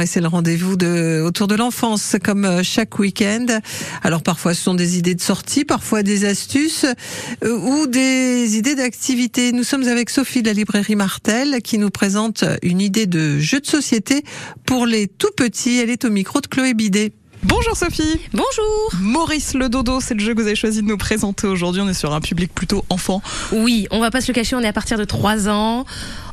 et c'est le rendez-vous de autour de l'enfance comme euh, chaque week-end. Alors parfois ce sont des idées de sortie, parfois des astuces euh, ou des idées d'activité. Nous sommes avec Sophie de la librairie Martel qui nous présente une idée de jeu de société pour les tout petits. Elle est au micro de Chloé Bidet. Bonjour Sophie. Bonjour. Maurice le dodo, c'est le jeu que vous avez choisi de nous présenter aujourd'hui. On est sur un public plutôt enfant. Oui, on va pas se le cacher, on est à partir de 3 ans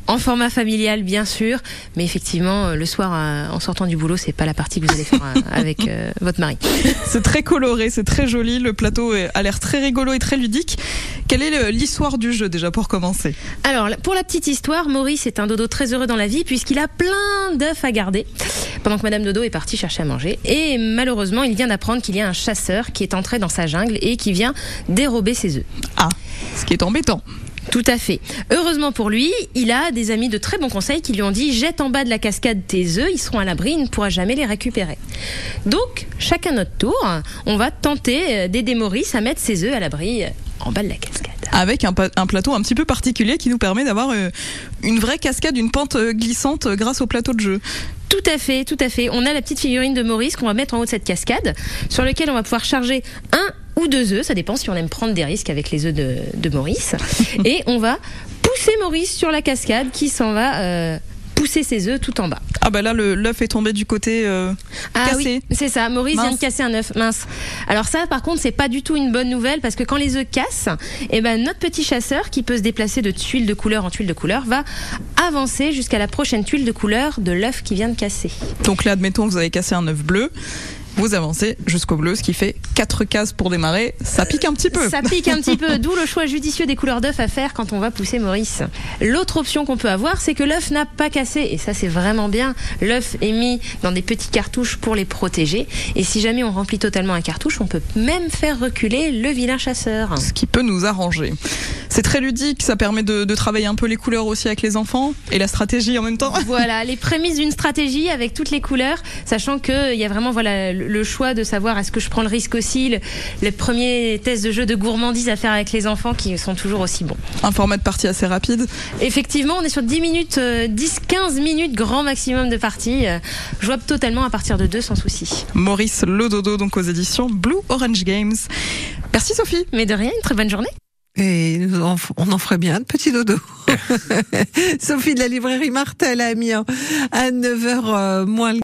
en format familial bien sûr, mais effectivement euh, le soir euh, en sortant du boulot, c'est pas la partie que vous allez faire euh, avec votre mari. C'est très coloré, c'est très joli, le plateau a l'air très rigolo et très ludique. Quelle est l'histoire du jeu déjà pour commencer? Alors pour la petite histoire, Maurice est un dodo très heureux dans la vie puisqu'il a plein d'œufs à garder pendant que Madame Dodo est partie chercher à manger et malheureusement il vient d'apprendre qu'il y a un chasseur qui est entré dans sa jungle et qui vient dérober ses œufs. Ah, ce qui est embêtant. Tout à fait. Heureusement pour lui, il a des amis de très bons conseils qui lui ont dit jette en bas de la cascade tes œufs, ils seront à l'abri, il ne pourra jamais les récupérer. Donc, chacun notre tour, on va tenter euh, d'aider Maurice à mettre ses œufs à l'abri euh, en bas de la cascade. Avec un, plateau un petit peu particulier qui nous permet d'avoir euh, une vraie cascade, une pente glissante grâce au plateau de jeu. Tout à fait, tout à fait. On a la petite figurine de Maurice qu'on va mettre en haut de cette cascade, sur lequel on va pouvoir charger un ou deux œufs, ça dépend si on aime prendre des risques avec les œufs de, Maurice. Et on va pousser Maurice sur la cascade qui s'en va euh, pousser ses œufs tout en bas. Ah bah là l'œuf est tombé du côté euh, ah cassé. Oui, c'est ça. Maurice vient de casser un œuf mince. Alors ça par contre c'est pas du tout une bonne nouvelle parce que quand les œufs cassent, eh ben notre petit chasseur qui peut se déplacer de tuile de couleur en tuile de couleur va avancer jusqu'à la prochaine tuile de couleur de l'œuf qui vient de casser. Donc là admettons que vous avez cassé un œuf bleu vous avancez jusqu'au bleu, ce qui fait 4 cases pour démarrer. Ça pique un petit peu. Ça pique un petit peu, d'où le choix judicieux des couleurs d'œuf à faire quand on va pousser Maurice. L'autre option qu'on peut avoir, c'est que l'œuf n'a pas cassé, et ça c'est vraiment bien. L'œuf est mis dans des petits cartouches pour les protéger, et si jamais on remplit totalement un cartouche, on peut même faire reculer le vilain chasseur. Ce qui peut nous arranger. C'est très ludique, ça permet de, travailler un peu les couleurs aussi avec les enfants et la stratégie en même temps. Voilà, les prémices d'une stratégie avec toutes les couleurs, sachant qu'il y a vraiment voilà le choix de savoir est-ce que je prends le risque aussi, le, les premiers tests de jeu de gourmandise à faire avec les enfants qui sont toujours aussi bons. Un format de partie assez rapide Effectivement, on est sur 10 minutes, 10-15 euh, minutes grand maximum de partie, euh, jouable totalement à partir de 2 sans souci. Maurice Lododo, donc aux éditions Blue Orange Games. Merci Sophie. Mais de rien, une très bonne journée. Et on en ferait bien de petits dodo. Sophie de la librairie Martel à Amiens à 9h moins